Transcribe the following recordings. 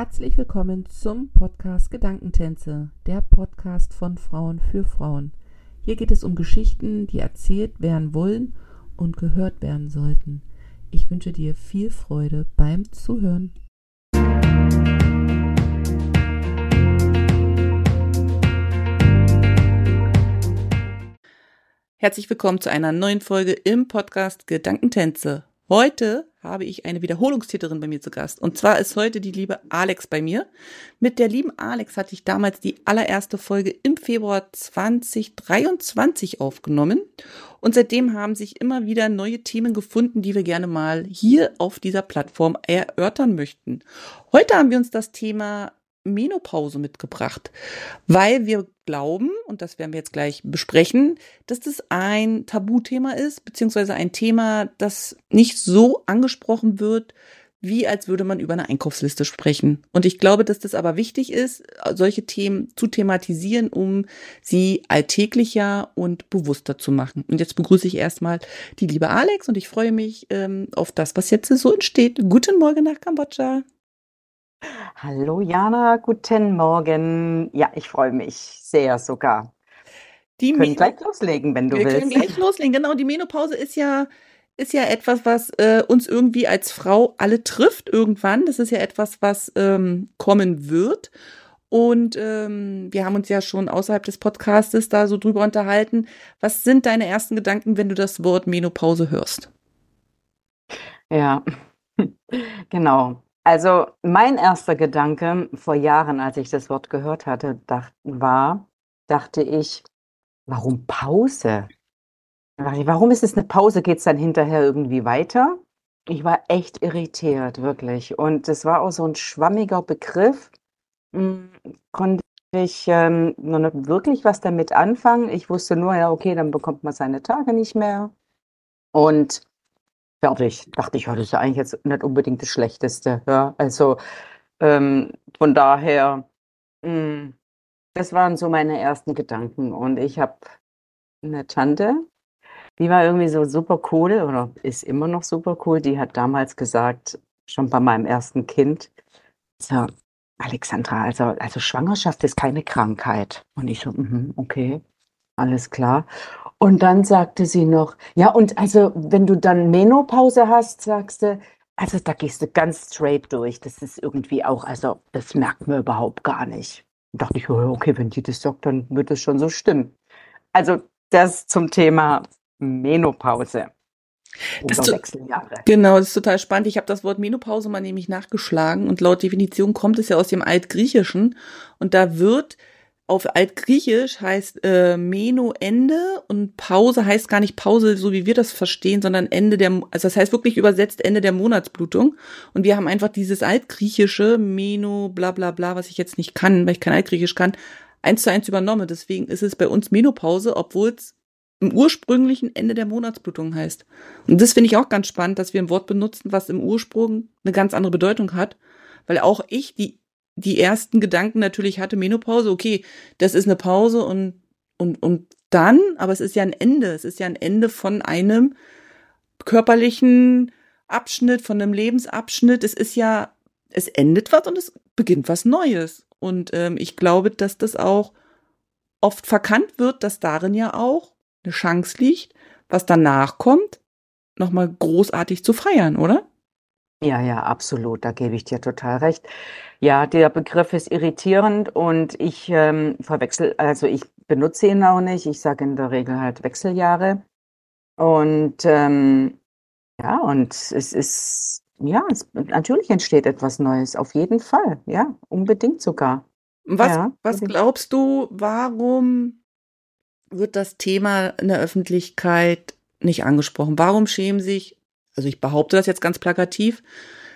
Herzlich willkommen zum Podcast Gedankentänze, der Podcast von Frauen für Frauen. Hier geht es um Geschichten, die erzählt werden wollen und gehört werden sollten. Ich wünsche dir viel Freude beim Zuhören. Herzlich willkommen zu einer neuen Folge im Podcast Gedankentänze. Heute habe ich eine Wiederholungstäterin bei mir zu Gast. Und zwar ist heute die liebe Alex bei mir. Mit der lieben Alex hatte ich damals die allererste Folge im Februar 2023 aufgenommen. Und seitdem haben sich immer wieder neue Themen gefunden, die wir gerne mal hier auf dieser Plattform erörtern möchten. Heute haben wir uns das Thema Menopause mitgebracht, weil wir glauben, und das werden wir jetzt gleich besprechen, dass das ein Tabuthema ist, beziehungsweise ein Thema, das nicht so angesprochen wird, wie als würde man über eine Einkaufsliste sprechen. Und ich glaube, dass das aber wichtig ist, solche Themen zu thematisieren, um sie alltäglicher und bewusster zu machen. Und jetzt begrüße ich erstmal die liebe Alex und ich freue mich ähm, auf das, was jetzt so entsteht. Guten Morgen nach Kambodscha. Hallo Jana, guten Morgen. Ja, ich freue mich sehr sogar. Die können gleich loslegen, wenn du wir willst. Wir können gleich loslegen. Genau, die Menopause ist ja ist ja etwas, was äh, uns irgendwie als Frau alle trifft irgendwann. Das ist ja etwas, was ähm, kommen wird. Und ähm, wir haben uns ja schon außerhalb des Podcastes da so drüber unterhalten. Was sind deine ersten Gedanken, wenn du das Wort Menopause hörst? Ja, genau. Also mein erster Gedanke vor Jahren, als ich das Wort gehört hatte, dacht, war, dachte ich, warum Pause? Warum ist es eine Pause? Geht es dann hinterher irgendwie weiter? Ich war echt irritiert, wirklich. Und es war auch so ein schwammiger Begriff. Hm, konnte ich ähm, noch nicht wirklich was damit anfangen. Ich wusste nur, ja, okay, dann bekommt man seine Tage nicht mehr. Und fertig. Dachte ich, ja, das ist ja eigentlich jetzt nicht unbedingt das Schlechteste. Ja, also ähm, von daher, mh, hm, das waren so meine ersten Gedanken. Und ich habe eine Tante, die war irgendwie so super cool oder ist immer noch super cool. Die hat damals gesagt, schon bei meinem ersten Kind, so, Alexandra, also, also Schwangerschaft ist keine Krankheit. Und ich so, mm okay, alles klar. Und dann sagte sie noch, ja, und also, wenn du dann Menopause hast, sagst du, also da gehst du ganz straight durch. Das ist irgendwie auch, also das merkt man überhaupt gar nicht. Da dachte ich, okay, wenn die das sagt, dann wird es schon so stimmen. Also das zum Thema Menopause. Das. Genau, das ist total spannend. Ich habe das Wort Menopause mal nämlich nachgeschlagen und laut Definition kommt es ja aus dem Altgriechischen und da wird auf Altgriechisch heißt äh, Meno Ende und Pause heißt gar nicht Pause, so wie wir das verstehen, sondern Ende der, also das heißt wirklich übersetzt Ende der Monatsblutung. Und wir haben einfach dieses Altgriechische Meno, bla bla bla, was ich jetzt nicht kann, weil ich kein Altgriechisch kann, eins zu eins übernommen. Deswegen ist es bei uns Menopause, obwohl es im ursprünglichen Ende der Monatsblutung heißt. Und das finde ich auch ganz spannend, dass wir ein Wort benutzen, was im Ursprung eine ganz andere Bedeutung hat. Weil auch ich, die die ersten Gedanken natürlich hatte, Menopause, okay, das ist eine Pause und, und, und dann, aber es ist ja ein Ende, es ist ja ein Ende von einem körperlichen Abschnitt, von einem Lebensabschnitt. Es ist ja, es endet was und es beginnt was Neues. Und ähm, ich glaube, dass das auch oft verkannt wird, dass darin ja auch eine Chance liegt, was danach kommt, nochmal großartig zu feiern, oder? Ja, ja, absolut, da gebe ich dir total recht. Ja, der Begriff ist irritierend und ich ähm, verwechsel, also ich benutze ihn auch nicht. Ich sage in der Regel halt Wechseljahre. Und ähm, ja, und es ist, ja, es, natürlich entsteht etwas Neues, auf jeden Fall, ja, unbedingt sogar. Was, ja, was glaubst du, warum wird das Thema in der Öffentlichkeit nicht angesprochen? Warum schämen sich also ich behaupte das jetzt ganz plakativ,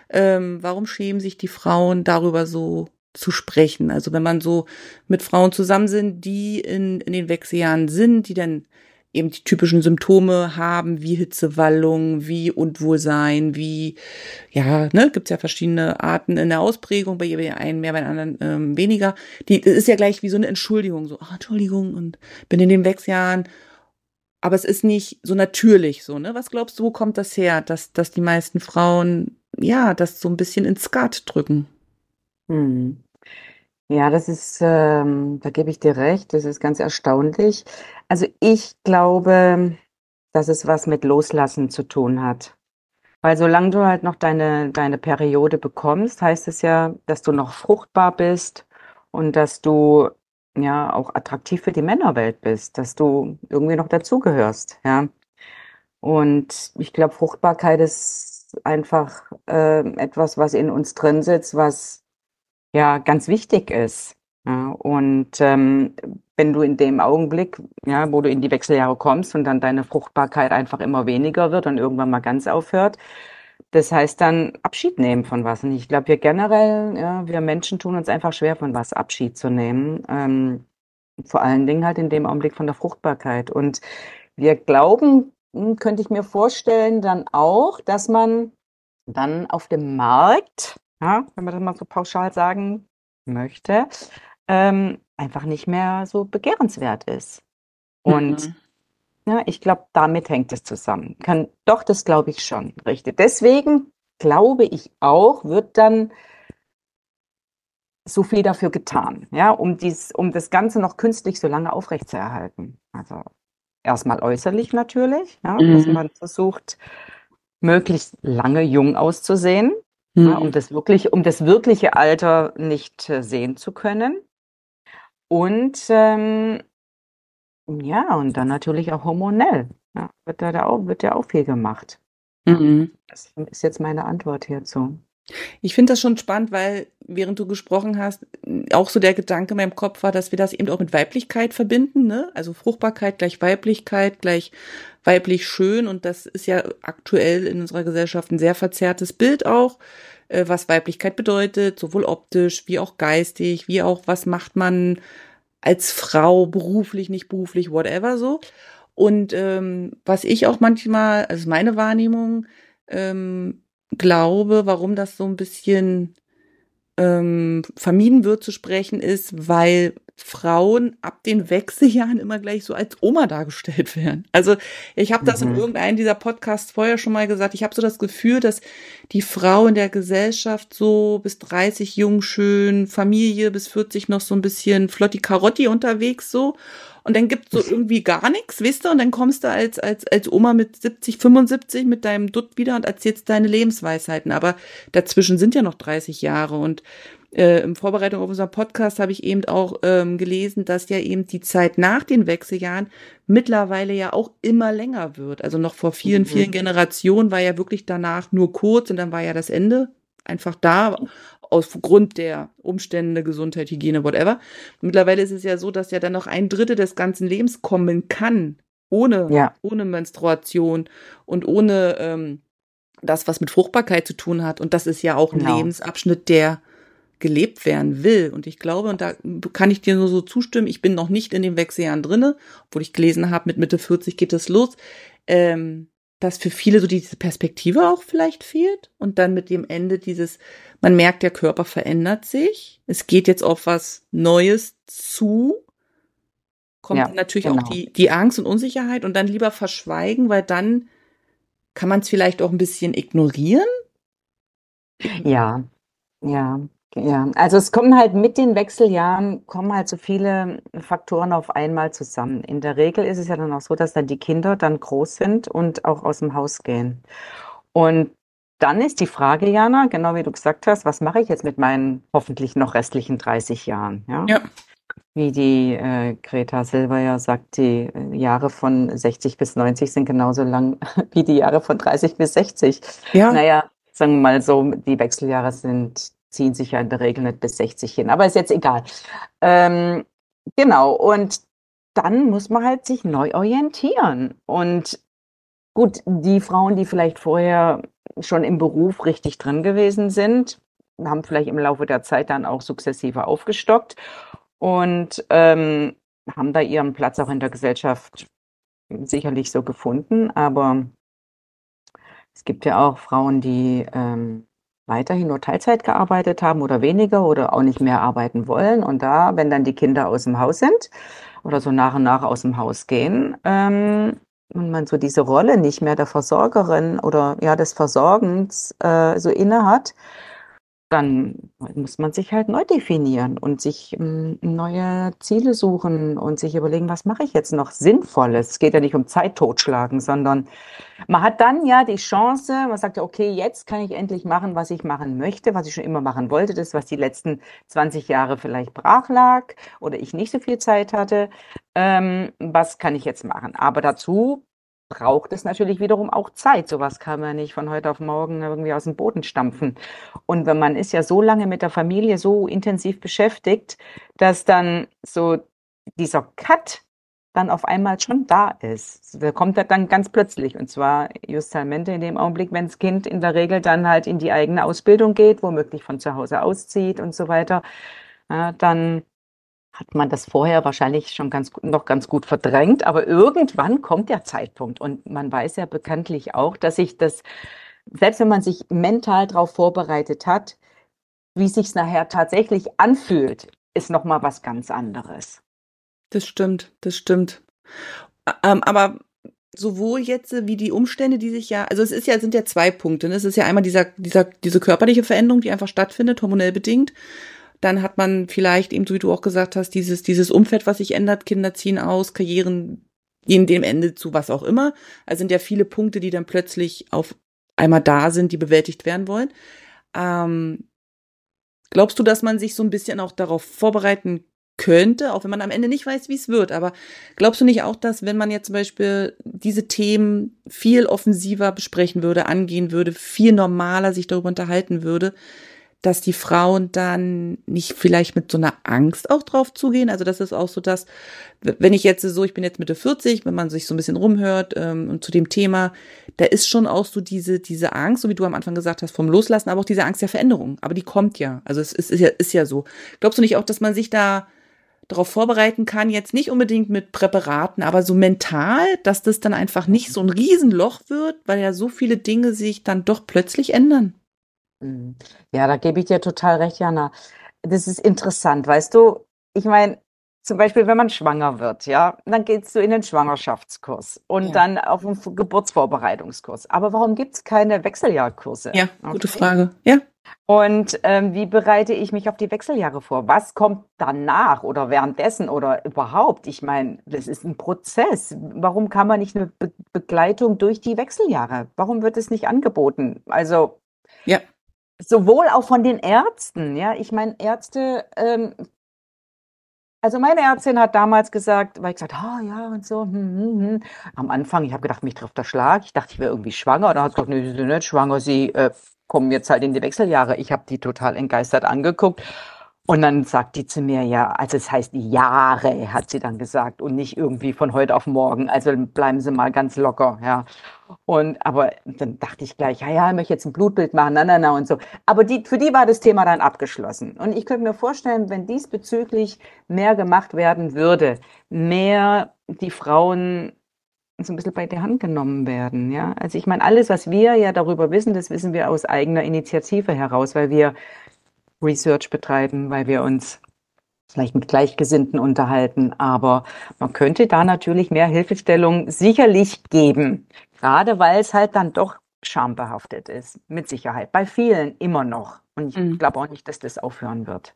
ähm, warum schämen sich die Frauen darüber so zu sprechen? Also wenn man so mit Frauen zusammen sind, die in, in den Wechseljahren sind, die dann eben die typischen Symptome haben, wie Hitzewallung, wie Unwohlsein, wie, ja, ne, gibt's ja verschiedene Arten in der Ausprägung, bei jedem einen mehr, bei den anderen ähm, weniger. Die ist ja gleich wie so eine Entschuldigung, so, ah, Entschuldigung, und bin in den Wechseljahren aber es ist nicht so natürlich so, ne? Was glaubst du, wo kommt das her, dass, dass die meisten Frauen, ja, das so ein bisschen ins Skat drücken? Mhm. Ja, das ist, ähm, da gebe ich dir recht, das ist ganz erstaunlich. Also ich glaube, dass es was mit Loslassen zu tun hat. Weil solange du halt noch deine, deine Periode bekommst, heißt es ja, dass du noch fruchtbar bist und dass du ja auch attraktiv für die Männerwelt bist, dass du irgendwie noch dazugehörst, ja. Und ich glaube, Fruchtbarkeit ist einfach äh, etwas, was in uns drin sitzt, was ja ganz wichtig ist. Ja, und ähm, wenn du in dem Augenblick, ja, wo du in die Wechseljahre kommst und dann deine Fruchtbarkeit einfach immer weniger wird und irgendwann mal ganz aufhört, das heißt dann Abschied nehmen von was. Und ich glaube, wir generell, ja, wir Menschen tun uns einfach schwer, von was Abschied zu nehmen. Ähm, vor allen Dingen halt in dem Augenblick von der Fruchtbarkeit. Und wir glauben, hm, könnte ich mir vorstellen, dann auch, dass man dann auf dem Markt, ja, wenn man das mal so pauschal sagen möchte, ähm, einfach nicht mehr so begehrenswert ist. Und mhm. Ja, ich glaube, damit hängt es zusammen. Kann, doch, das glaube ich schon, richtig. Deswegen glaube ich auch, wird dann so viel dafür getan, ja, um dies, um das Ganze noch künstlich so lange aufrechtzuerhalten. Also erstmal äußerlich natürlich, ja, mhm. dass man versucht, möglichst lange jung auszusehen, mhm. ja, um das wirklich, um das wirkliche Alter nicht äh, sehen zu können. Und ähm, ja, und dann natürlich auch hormonell. Ja, wird da auch, wird ja auch viel gemacht. Mhm. Das ist jetzt meine Antwort hierzu. Ich finde das schon spannend, weil während du gesprochen hast, auch so der Gedanke in meinem Kopf war, dass wir das eben auch mit Weiblichkeit verbinden, ne? Also Fruchtbarkeit gleich Weiblichkeit gleich weiblich schön und das ist ja aktuell in unserer Gesellschaft ein sehr verzerrtes Bild auch, äh, was Weiblichkeit bedeutet, sowohl optisch wie auch geistig, wie auch was macht man als Frau beruflich, nicht beruflich, whatever so. Und ähm, was ich auch manchmal, also meine Wahrnehmung, ähm, glaube, warum das so ein bisschen ähm, vermieden wird zu sprechen, ist, weil Frauen ab den Wechseljahren immer gleich so als Oma dargestellt werden. Also ich habe das mhm. in irgendeinem dieser Podcasts vorher schon mal gesagt. Ich habe so das Gefühl, dass die Frau in der Gesellschaft so bis 30 jung schön, Familie bis 40 noch so ein bisschen flotti Karotti unterwegs so und dann gibt's so irgendwie gar nichts, weißt du, und dann kommst du als, als, als Oma mit 70, 75 mit deinem Dutt wieder und erzählst deine Lebensweisheiten. Aber dazwischen sind ja noch 30 Jahre und äh, in Vorbereitung auf unser Podcast habe ich eben auch ähm, gelesen, dass ja eben die Zeit nach den Wechseljahren mittlerweile ja auch immer länger wird. Also noch vor vielen, mhm. vielen Generationen war ja wirklich danach nur kurz und dann war ja das Ende einfach da aufgrund der Umstände, Gesundheit, Hygiene, whatever. Mittlerweile ist es ja so, dass ja dann noch ein Drittel des ganzen Lebens kommen kann, ohne, ja. ohne Menstruation und ohne ähm, das, was mit Fruchtbarkeit zu tun hat. Und das ist ja auch ein genau. Lebensabschnitt, der gelebt werden will. Und ich glaube, und da kann ich dir nur so zustimmen, ich bin noch nicht in den Wechseljahren drinne, obwohl ich gelesen habe, mit Mitte 40 geht es los. Ähm, dass für viele so diese Perspektive auch vielleicht fehlt und dann mit dem Ende dieses, man merkt, der Körper verändert sich, es geht jetzt auf was Neues zu, kommt ja, natürlich genau. auch die, die Angst und Unsicherheit und dann lieber verschweigen, weil dann kann man es vielleicht auch ein bisschen ignorieren. Ja, ja. Ja, also es kommen halt mit den Wechseljahren, kommen halt so viele Faktoren auf einmal zusammen. In der Regel ist es ja dann auch so, dass dann die Kinder dann groß sind und auch aus dem Haus gehen. Und dann ist die Frage, Jana, genau wie du gesagt hast, was mache ich jetzt mit meinen hoffentlich noch restlichen 30 Jahren? Ja. ja. Wie die äh, Greta Silber ja sagt, die äh, Jahre von 60 bis 90 sind genauso lang wie die Jahre von 30 bis 60. Ja. Naja, sagen wir mal so, die Wechseljahre sind ziehen sich ja in der Regel nicht bis 60 hin, aber ist jetzt egal. Ähm, genau, und dann muss man halt sich neu orientieren. Und gut, die Frauen, die vielleicht vorher schon im Beruf richtig drin gewesen sind, haben vielleicht im Laufe der Zeit dann auch sukzessive aufgestockt und ähm, haben da ihren Platz auch in der Gesellschaft sicherlich so gefunden. Aber es gibt ja auch Frauen, die ähm, weiterhin nur Teilzeit gearbeitet haben oder weniger oder auch nicht mehr arbeiten wollen. Und da, wenn dann die Kinder aus dem Haus sind oder so nach und nach aus dem Haus gehen, ähm, und man so diese Rolle nicht mehr der Versorgerin oder ja des Versorgens äh, so inne hat, dann muss man sich halt neu definieren und sich ähm, neue Ziele suchen und sich überlegen, was mache ich jetzt noch Sinnvolles? Es geht ja nicht um Zeit totschlagen, sondern man hat dann ja die Chance, man sagt ja, okay, jetzt kann ich endlich machen, was ich machen möchte, was ich schon immer machen wollte, das, was die letzten 20 Jahre vielleicht brach lag oder ich nicht so viel Zeit hatte. Ähm, was kann ich jetzt machen? Aber dazu braucht es natürlich wiederum auch Zeit. Sowas kann man nicht von heute auf morgen irgendwie aus dem Boden stampfen. Und wenn man ist ja so lange mit der Familie so intensiv beschäftigt, dass dann so dieser Cut dann auf einmal schon da ist. Der kommt dann ganz plötzlich. Und zwar justamente in dem Augenblick, wenn das Kind in der Regel dann halt in die eigene Ausbildung geht, womöglich von zu Hause auszieht und so weiter, ja, dann hat man das vorher wahrscheinlich schon ganz, noch ganz gut verdrängt, aber irgendwann kommt der Zeitpunkt und man weiß ja bekanntlich auch, dass sich das, selbst wenn man sich mental darauf vorbereitet hat, wie sich's nachher tatsächlich anfühlt, ist noch mal was ganz anderes. Das stimmt, das stimmt. Ähm, aber sowohl jetzt wie die Umstände, die sich ja, also es ist ja, sind ja zwei Punkte. Ne? Es ist ja einmal dieser, dieser, diese körperliche Veränderung, die einfach stattfindet, hormonell bedingt. Dann hat man vielleicht eben, so wie du auch gesagt hast, dieses, dieses Umfeld, was sich ändert, Kinder ziehen aus, Karrieren gehen dem Ende zu, was auch immer. Also sind ja viele Punkte, die dann plötzlich auf einmal da sind, die bewältigt werden wollen. Ähm, glaubst du, dass man sich so ein bisschen auch darauf vorbereiten könnte, auch wenn man am Ende nicht weiß, wie es wird. Aber glaubst du nicht auch, dass wenn man jetzt zum Beispiel diese Themen viel offensiver besprechen würde, angehen würde, viel normaler sich darüber unterhalten würde, dass die Frauen dann nicht vielleicht mit so einer Angst auch drauf zugehen. Also das ist auch so, dass, wenn ich jetzt so, ich bin jetzt Mitte 40, wenn man sich so ein bisschen rumhört ähm, und zu dem Thema, da ist schon auch so diese, diese Angst, so wie du am Anfang gesagt hast, vom Loslassen, aber auch diese Angst der Veränderung. Aber die kommt ja. Also es ist, ist ja, ist ja so. Glaubst du nicht auch, dass man sich da darauf vorbereiten kann, jetzt nicht unbedingt mit Präparaten, aber so mental, dass das dann einfach nicht so ein Riesenloch wird, weil ja so viele Dinge sich dann doch plötzlich ändern? Mhm. Ja, da gebe ich dir total recht, Jana. Das ist interessant, weißt du? Ich meine, zum Beispiel, wenn man schwanger wird, ja, dann gehst du in den Schwangerschaftskurs und ja. dann auf einen Geburtsvorbereitungskurs. Aber warum gibt es keine Wechseljahrkurse? Ja, gute okay. Frage. Ja. Und ähm, wie bereite ich mich auf die Wechseljahre vor? Was kommt danach oder währenddessen oder überhaupt? Ich meine, das ist ein Prozess. Warum kann man nicht eine Be Begleitung durch die Wechseljahre? Warum wird es nicht angeboten? Also ja sowohl auch von den Ärzten, ja, ich meine, Ärzte, ähm, also meine Ärztin hat damals gesagt, weil ich gesagt, ah oh, ja und so, hm, hm, hm. am Anfang, ich habe gedacht, mich trifft der Schlag, ich dachte, ich wäre irgendwie schwanger, und dann hat sie gesagt, nee, Sie sind nicht schwanger, Sie äh, kommen jetzt halt in die Wechseljahre. Ich habe die total entgeistert angeguckt und dann sagt die zu mir, ja, also es heißt Jahre, hat sie dann gesagt, und nicht irgendwie von heute auf morgen. Also bleiben Sie mal ganz locker, ja. Und aber dann dachte ich gleich, ja, ja, ich möchte jetzt ein Blutbild machen, na, na, na und so. Aber die, für die war das Thema dann abgeschlossen. Und ich könnte mir vorstellen, wenn diesbezüglich mehr gemacht werden würde, mehr die Frauen so ein bisschen bei der Hand genommen werden, ja. Also ich meine, alles, was wir ja darüber wissen, das wissen wir aus eigener Initiative heraus, weil wir Research betreiben, weil wir uns vielleicht mit Gleichgesinnten unterhalten. Aber man könnte da natürlich mehr Hilfestellung sicherlich geben, gerade weil es halt dann doch schambehaftet ist, mit Sicherheit. Bei vielen immer noch. Und ich mhm. glaube auch nicht, dass das aufhören wird.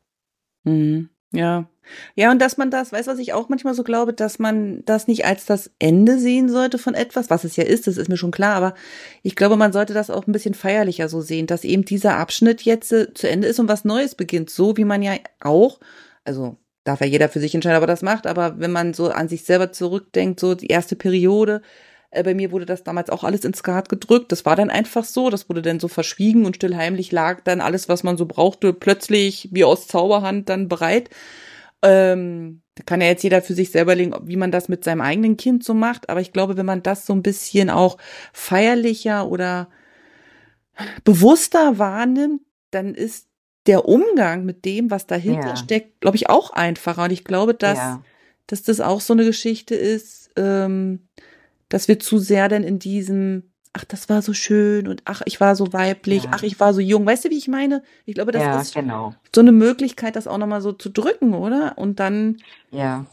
Mhm. Ja. Ja, und dass man das, weißt du, was ich auch manchmal so glaube, dass man das nicht als das Ende sehen sollte von etwas, was es ja ist, das ist mir schon klar, aber ich glaube, man sollte das auch ein bisschen feierlicher so sehen, dass eben dieser Abschnitt jetzt äh, zu Ende ist und was Neues beginnt, so wie man ja auch, also darf ja jeder für sich entscheiden, ob er das macht, aber wenn man so an sich selber zurückdenkt, so die erste Periode, bei mir wurde das damals auch alles ins Skat gedrückt. Das war dann einfach so. Das wurde dann so verschwiegen und stillheimlich lag dann alles, was man so brauchte, plötzlich wie aus Zauberhand dann bereit. Ähm, da kann ja jetzt jeder für sich selber legen, wie man das mit seinem eigenen Kind so macht. Aber ich glaube, wenn man das so ein bisschen auch feierlicher oder bewusster wahrnimmt, dann ist der Umgang mit dem, was dahinter ja. steckt, glaube ich, auch einfacher. Und ich glaube, dass, ja. dass das auch so eine Geschichte ist, ähm, dass wir zu sehr denn in diesem, ach, das war so schön und ach, ich war so weiblich, ja. ach, ich war so jung. Weißt du, wie ich meine? Ich glaube, das ja, ist genau. so eine Möglichkeit, das auch nochmal so zu drücken, oder? Und dann. Ja.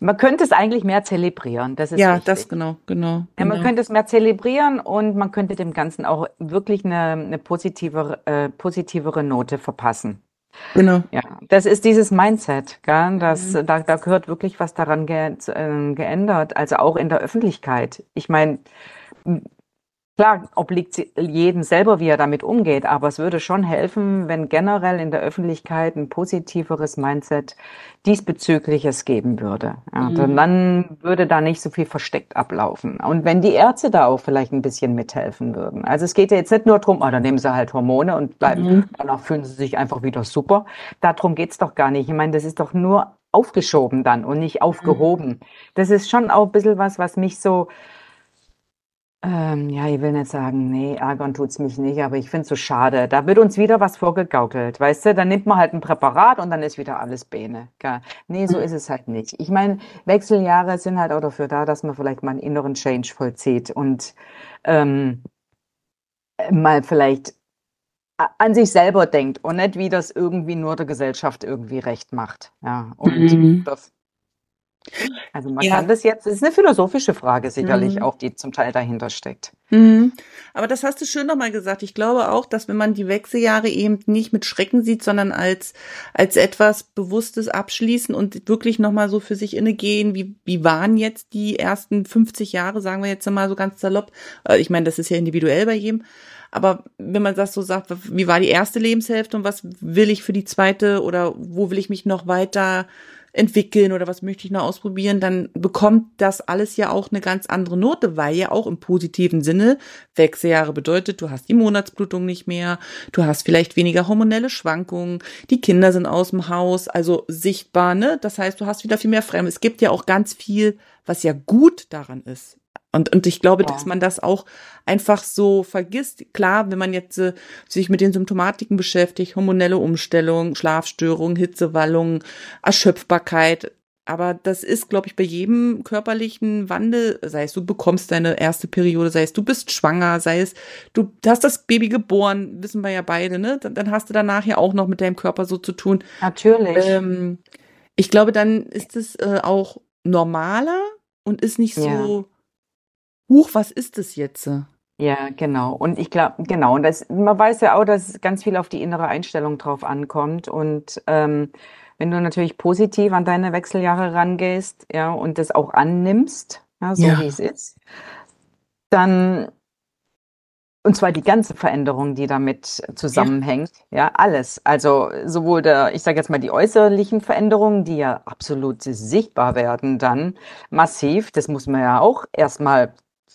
Man könnte es eigentlich mehr zelebrieren. Das ist ja, wichtig. das genau, genau. Ja, man genau. könnte es mehr zelebrieren und man könnte dem Ganzen auch wirklich eine, eine positivere, äh, positivere Note verpassen. Genau. Ja, das ist dieses Mindset, gell? Das, mhm. da, da gehört wirklich was daran ge, äh, geändert, also auch in der Öffentlichkeit. Ich meine, Klar, obliegt jedem selber, wie er damit umgeht, aber es würde schon helfen, wenn generell in der Öffentlichkeit ein positiveres Mindset diesbezügliches geben würde. Ja, mhm. Dann würde da nicht so viel versteckt ablaufen. Und wenn die Ärzte da auch vielleicht ein bisschen mithelfen würden. Also es geht ja jetzt nicht nur darum, ah, dann nehmen sie halt Hormone und bleiben, mhm. danach fühlen sie sich einfach wieder super. Darum geht's doch gar nicht. Ich meine, das ist doch nur aufgeschoben dann und nicht aufgehoben. Mhm. Das ist schon auch ein bisschen was, was mich so ähm, ja, ich will nicht sagen, nee, ärgern tut's mich nicht, aber ich finde es so schade. Da wird uns wieder was vorgegaukelt, weißt du? Dann nimmt man halt ein Präparat und dann ist wieder alles Bene. Gell? Nee, so mhm. ist es halt nicht. Ich meine, Wechseljahre sind halt auch dafür da, dass man vielleicht mal einen inneren Change vollzieht und ähm, mal vielleicht an sich selber denkt und nicht, wie das irgendwie nur der Gesellschaft irgendwie recht macht. Ja, und mhm. das also man ja. kann das jetzt, es ist eine philosophische Frage sicherlich mhm. auch, die zum Teil dahinter steckt. Mhm. Aber das hast du schön nochmal gesagt. Ich glaube auch, dass wenn man die Wechseljahre eben nicht mit Schrecken sieht, sondern als, als etwas Bewusstes abschließen und wirklich nochmal so für sich inne gehen, wie, wie waren jetzt die ersten 50 Jahre, sagen wir jetzt mal so ganz salopp. Äh, ich meine, das ist ja individuell bei jedem. Aber wenn man das so sagt, wie war die erste Lebenshälfte und was will ich für die zweite oder wo will ich mich noch weiter entwickeln oder was möchte ich noch ausprobieren, dann bekommt das alles ja auch eine ganz andere Note, weil ja auch im positiven Sinne Wechseljahre bedeutet, du hast die Monatsblutung nicht mehr, du hast vielleicht weniger hormonelle Schwankungen, die Kinder sind aus dem Haus, also sichtbar, ne? Das heißt, du hast wieder viel mehr Fremde. Es gibt ja auch ganz viel, was ja gut daran ist. Und, und ich glaube, ja. dass man das auch einfach so vergisst. Klar, wenn man jetzt äh, sich mit den Symptomatiken beschäftigt, hormonelle Umstellung, Schlafstörung, Hitzewallung, Erschöpfbarkeit. Aber das ist, glaube ich, bei jedem körperlichen Wandel, sei es du bekommst deine erste Periode, sei es du bist schwanger, sei es du hast das Baby geboren, wissen wir ja beide, ne? Dann, dann hast du danach ja auch noch mit deinem Körper so zu tun. Natürlich. Ähm, ich glaube, dann ist es äh, auch normaler und ist nicht so ja huch, was ist das jetzt? Ja, genau. Und ich glaube, genau. Und das, man weiß ja auch, dass ganz viel auf die innere Einstellung drauf ankommt. Und ähm, wenn du natürlich positiv an deine Wechseljahre rangehst, ja, und das auch annimmst, ja, so ja. wie es ist, dann und zwar die ganze Veränderung, die damit zusammenhängt, ja, ja alles. Also sowohl der, ich sage jetzt mal die äußerlichen Veränderungen, die ja absolut sichtbar werden, dann massiv. Das muss man ja auch erstmal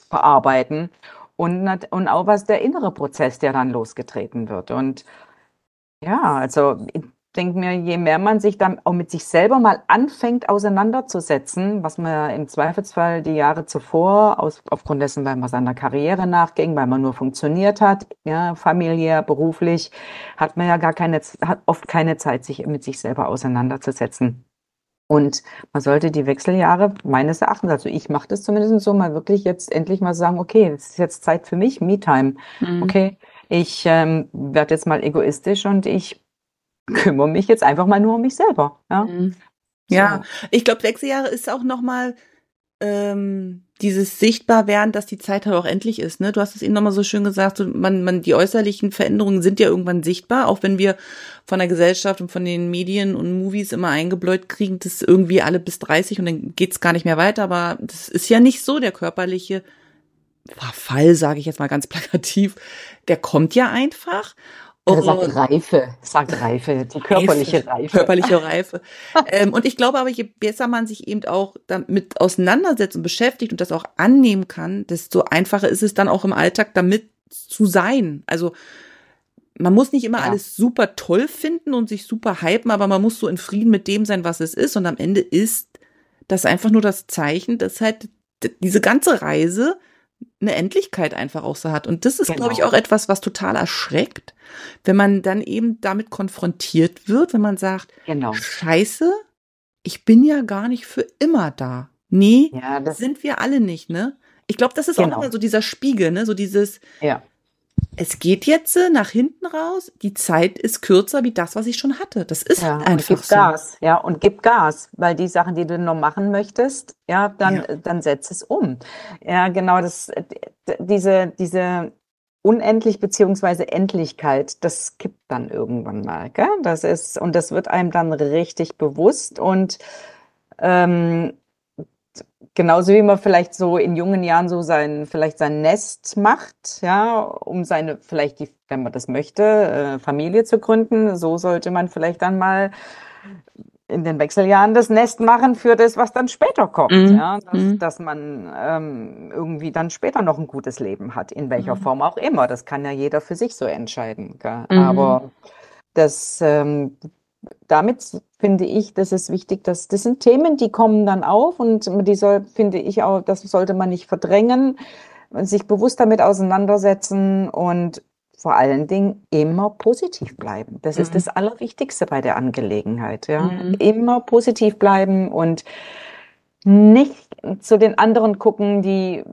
verarbeiten und, und auch was der innere Prozess, der dann losgetreten wird. Und ja, also ich denke mir, je mehr man sich dann auch mit sich selber mal anfängt auseinanderzusetzen, was man im Zweifelsfall die Jahre zuvor aus, aufgrund dessen, weil man seiner Karriere nachging, weil man nur funktioniert hat, ja, familiär, beruflich, hat man ja gar keine, hat oft keine Zeit, sich mit sich selber auseinanderzusetzen. Und man sollte die Wechseljahre meines Erachtens, also ich mache das zumindest so, mal wirklich jetzt endlich mal sagen, okay, es ist jetzt Zeit für mich, Me-Time. Mhm. Okay, ich ähm, werde jetzt mal egoistisch und ich kümmere mich jetzt einfach mal nur um mich selber. Ja, mhm. ja ich glaube, Wechseljahre ist auch nochmal ähm, dieses sichtbar werden, dass die Zeit halt auch endlich ist. Ne? Du hast es eben nochmal so schön gesagt, man, man, die äußerlichen Veränderungen sind ja irgendwann sichtbar, auch wenn wir von der Gesellschaft und von den Medien und Movies immer eingebläut kriegen, das irgendwie alle bis 30 und dann geht's gar nicht mehr weiter. Aber das ist ja nicht so, der körperliche Verfall, sage ich jetzt mal ganz plakativ, der kommt ja einfach. Er sagt Reife, sagt Reife, die körperliche Reife. Reife. Körperliche Reife. ähm, und ich glaube aber, je besser man sich eben auch damit auseinandersetzt und beschäftigt und das auch annehmen kann, desto einfacher ist es dann auch im Alltag damit zu sein. Also man muss nicht immer ja. alles super toll finden und sich super hypen, aber man muss so in Frieden mit dem sein, was es ist. Und am Ende ist das einfach nur das Zeichen, dass halt diese ganze Reise eine Endlichkeit einfach auch so hat. Und das ist, genau. glaube ich, auch etwas, was total erschreckt, wenn man dann eben damit konfrontiert wird, wenn man sagt, genau. scheiße, ich bin ja gar nicht für immer da. Nee, ja, sind wir alle nicht, ne? Ich glaube, das ist genau. auch immer so dieser Spiegel, ne? So dieses, ja. Es geht jetzt äh, nach hinten raus, die Zeit ist kürzer wie das, was ich schon hatte. Das ist ja, einfach gib so. Gas, ja, und gib Gas, weil die Sachen, die du noch machen möchtest, ja, dann, ja. dann setz es um. Ja, genau, das, diese, diese Unendlich beziehungsweise Endlichkeit, das kippt dann irgendwann mal, gell? Das ist, und das wird einem dann richtig bewusst und, ähm, Genauso wie man vielleicht so in jungen Jahren so sein, vielleicht sein Nest macht, ja, um seine, vielleicht die, wenn man das möchte, äh, Familie zu gründen, so sollte man vielleicht dann mal in den Wechseljahren das Nest machen für das, was dann später kommt, mhm. ja, dass, mhm. dass man ähm, irgendwie dann später noch ein gutes Leben hat, in welcher mhm. Form auch immer. Das kann ja jeder für sich so entscheiden. Mhm. Aber das, ähm, damit finde ich, das ist wichtig, dass das sind Themen, die kommen dann auf und die soll, finde ich auch, das sollte man nicht verdrängen, sich bewusst damit auseinandersetzen und vor allen Dingen immer positiv bleiben. Das mhm. ist das Allerwichtigste bei der Angelegenheit. Ja, mhm. immer positiv bleiben und nicht zu den anderen gucken, die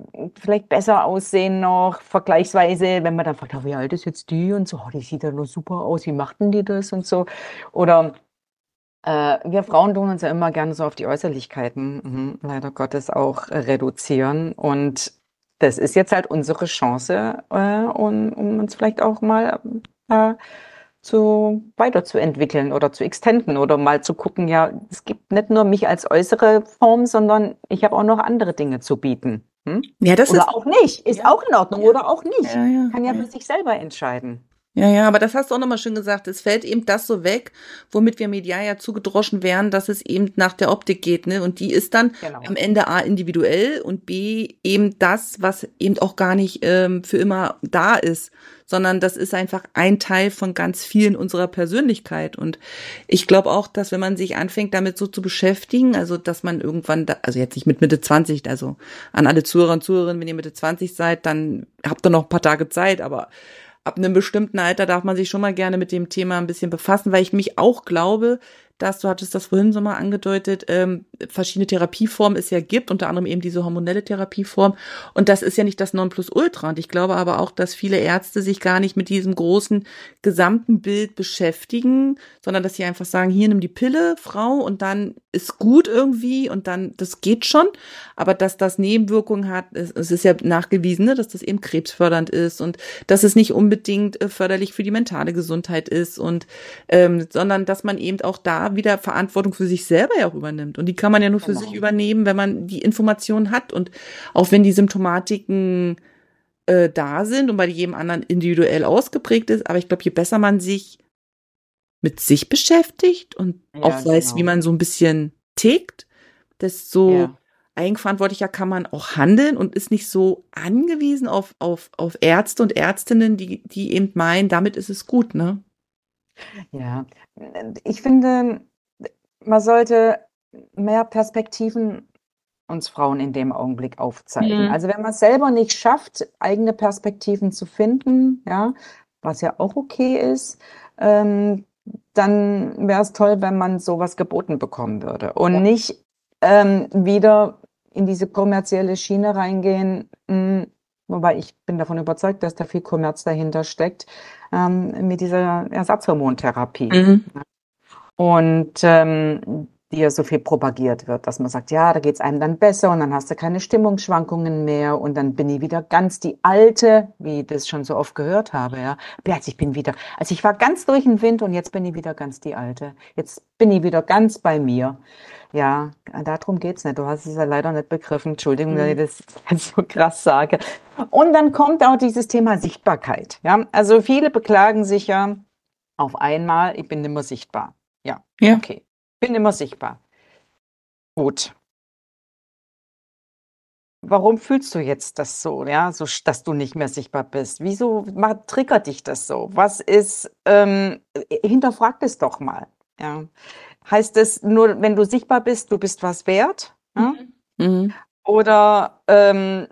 vielleicht besser aussehen noch, vergleichsweise, wenn man dann fragt, oh, wie alt ist jetzt die und so, oh, die sieht ja nur super aus, wie machten die das und so. Oder äh, wir Frauen tun uns ja immer gerne so auf die Äußerlichkeiten, mhm, leider Gottes auch äh, reduzieren. Und das ist jetzt halt unsere Chance, äh, um, um uns vielleicht auch mal äh, zu weiterzuentwickeln oder zu extenden oder mal zu gucken, ja, es gibt nicht nur mich als äußere Form, sondern ich habe auch noch andere Dinge zu bieten. Hm? Ja, das oder ist auch nicht, ist ja. auch in Ordnung ja. oder auch nicht. Ja, Kann ja für sich selber entscheiden. Ja, ja, aber das hast du auch nochmal schön gesagt. Es fällt eben das so weg, womit wir medial ja zugedroschen wären, dass es eben nach der Optik geht, ne? Und die ist dann genau. am Ende A individuell und B eben das, was eben auch gar nicht ähm, für immer da ist, sondern das ist einfach ein Teil von ganz vielen unserer Persönlichkeit. Und ich glaube auch, dass wenn man sich anfängt, damit so zu beschäftigen, also dass man irgendwann, da, also jetzt nicht mit Mitte 20, also an alle Zuhörer und Zuhörerinnen, wenn ihr Mitte 20 seid, dann habt ihr noch ein paar Tage Zeit, aber ab einem bestimmten Alter darf man sich schon mal gerne mit dem Thema ein bisschen befassen, weil ich mich auch glaube, dass, du hattest das vorhin so mal angedeutet, ähm, verschiedene Therapieformen es ja gibt, unter anderem eben diese hormonelle Therapieform. Und das ist ja nicht das Nonplusultra. Und ich glaube aber auch, dass viele Ärzte sich gar nicht mit diesem großen gesamten Bild beschäftigen, sondern dass sie einfach sagen, hier nimm die Pille, Frau, und dann ist gut irgendwie und dann, das geht schon. Aber dass das Nebenwirkungen hat, es, es ist ja nachgewiesen, ne, dass das eben krebsfördernd ist und dass es nicht unbedingt äh, förderlich für die mentale Gesundheit ist und, ähm, sondern dass man eben auch da wieder Verantwortung für sich selber ja auch übernimmt. Und die kann man ja nur für genau. sich übernehmen, wenn man die Informationen hat. Und auch wenn die Symptomatiken äh, da sind und bei jedem anderen individuell ausgeprägt ist, aber ich glaube, je besser man sich mit sich beschäftigt und ja, auch weiß, genau. wie man so ein bisschen tickt, desto ja. eigenverantwortlicher kann man auch handeln und ist nicht so angewiesen auf, auf, auf Ärzte und Ärztinnen, die, die eben meinen, damit ist es gut, ne? Ja, ich finde, man sollte mehr Perspektiven uns Frauen in dem Augenblick aufzeigen. Mhm. Also wenn man es selber nicht schafft, eigene Perspektiven zu finden, ja, was ja auch okay ist, ähm, dann wäre es toll, wenn man sowas geboten bekommen würde und ja. nicht ähm, wieder in diese kommerzielle Schiene reingehen, mh, hm, wobei ich bin davon überzeugt, dass da viel Kommerz dahinter steckt, ähm, mit dieser Ersatzhormontherapie. Mhm. Und ähm, die ja so viel propagiert wird, dass man sagt, ja, da geht's einem dann besser und dann hast du keine Stimmungsschwankungen mehr und dann bin ich wieder ganz die Alte, wie ich das schon so oft gehört habe, ja. Also ich bin wieder, also ich war ganz durch den Wind und jetzt bin ich wieder ganz die Alte. Jetzt bin ich wieder ganz bei mir. Ja, darum geht's nicht. Du hast es ja leider nicht begriffen. Entschuldigung, wenn ich mhm. das so krass sage. Und dann kommt auch dieses Thema Sichtbarkeit. Ja, also viele beklagen sich ja auf einmal, ich bin nicht mehr sichtbar. Ja, ja. okay. Bin immer sichtbar. Gut. Warum fühlst du jetzt das so, ja, so, dass du nicht mehr sichtbar bist? Wieso triggert dich das so? Was ist, ähm, hinterfrag es doch mal, ja. Heißt es nur, wenn du sichtbar bist, du bist was wert? Ja? Mhm. mhm. Oder ähm,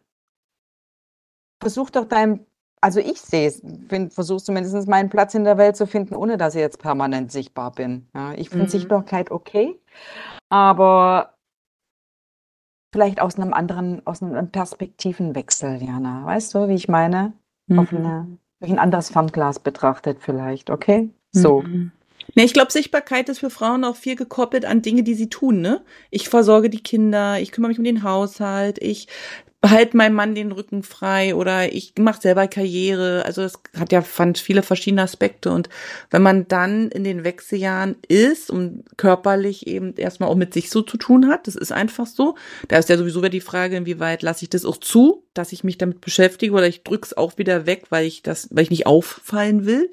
versuch doch dein, also ich sehe es, versuche zumindest meinen Platz in der Welt zu finden, ohne dass ich jetzt permanent sichtbar bin. Ja, ich finde mhm. Sichtbarkeit okay, aber vielleicht aus einem anderen, aus einem Perspektivenwechsel, Jana. Weißt du, wie ich meine? Mhm. Auf eine Durch ein anderes Fernglas betrachtet vielleicht, okay? So. Mhm. Ne, ich glaube, Sichtbarkeit ist für Frauen auch viel gekoppelt an Dinge, die sie tun, ne? Ich versorge die Kinder, ich kümmere mich um den Haushalt, ich behalte meinem Mann den Rücken frei oder ich mache selber Karriere. Also es hat ja fand viele verschiedene Aspekte. Und wenn man dann in den Wechseljahren ist und körperlich eben erstmal auch mit sich so zu tun hat, das ist einfach so. Da ist ja sowieso wieder die Frage, inwieweit lasse ich das auch zu, dass ich mich damit beschäftige oder ich drück's auch wieder weg, weil ich das, weil ich nicht auffallen will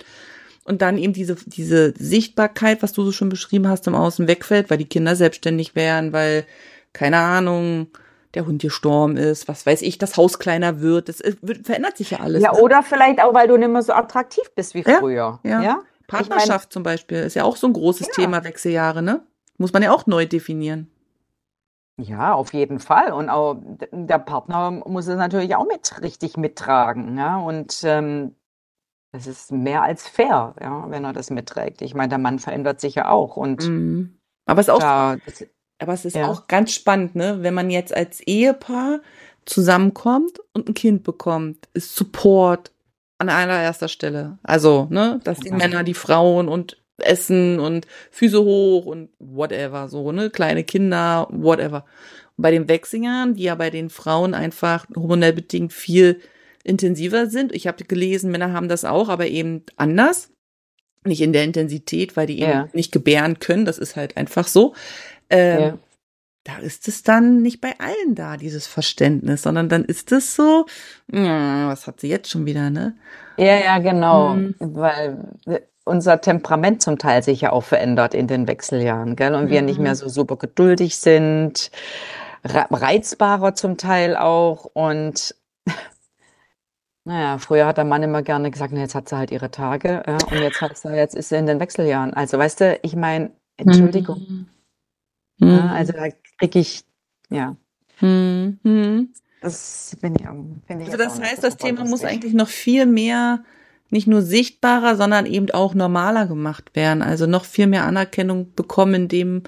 und dann eben diese, diese Sichtbarkeit, was du so schon beschrieben hast, im Außen wegfällt, weil die Kinder selbstständig wären, weil, keine Ahnung, der Hund gestorben ist, was weiß ich, das Haus kleiner wird, das wird, verändert sich ja alles. Ja, ne? oder vielleicht auch, weil du nicht mehr so attraktiv bist wie ja, früher. Ja. ja? Partnerschaft ich mein, zum Beispiel ist ja auch so ein großes ja. Thema Wechseljahre, ne? Muss man ja auch neu definieren. Ja, auf jeden Fall. Und auch der Partner muss es natürlich auch mit richtig mittragen. Ja? Und ähm, das ist mehr als fair, ja, wenn er das mitträgt. Ich meine, der Mann verändert sich ja auch und mhm. aber es ist auch, da, das, aber es ist ja. auch ganz spannend, ne, wenn man jetzt als Ehepaar zusammenkommt und ein Kind bekommt, ist Support an allererster Stelle. Also, ne, dass die ja. Männer, die Frauen und Essen und Füße hoch und whatever, so, ne, kleine Kinder, whatever. Und bei den Wechseljahren, die ja bei den Frauen einfach hormonell bedingt viel intensiver sind. Ich habe gelesen, Männer haben das auch, aber eben anders. Nicht in der Intensität, weil die eben ja. nicht gebären können. Das ist halt einfach so. Ähm, ja. Da ist es dann nicht bei allen da, dieses Verständnis, sondern dann ist es so, mh, was hat sie jetzt schon wieder, ne? Ja, ja, genau. Mhm. Weil unser Temperament zum Teil sich ja auch verändert in den Wechseljahren, gell? Und wir nicht mehr mhm. so super geduldig sind, reizbarer zum Teil auch und naja, früher hat der Mann immer gerne gesagt, na, jetzt hat sie halt ihre Tage, ja, und jetzt hat sie, jetzt ist sie in den Wechseljahren. Also, weißt du, ich meine, Entschuldigung. Mhm. Ja, also da kriege ich, ja. Mhm. Das bin ich, bin ich Also das heißt, das Thema muss eigentlich noch viel mehr nicht nur sichtbarer, sondern eben auch normaler gemacht werden. Also noch viel mehr Anerkennung bekommen in dem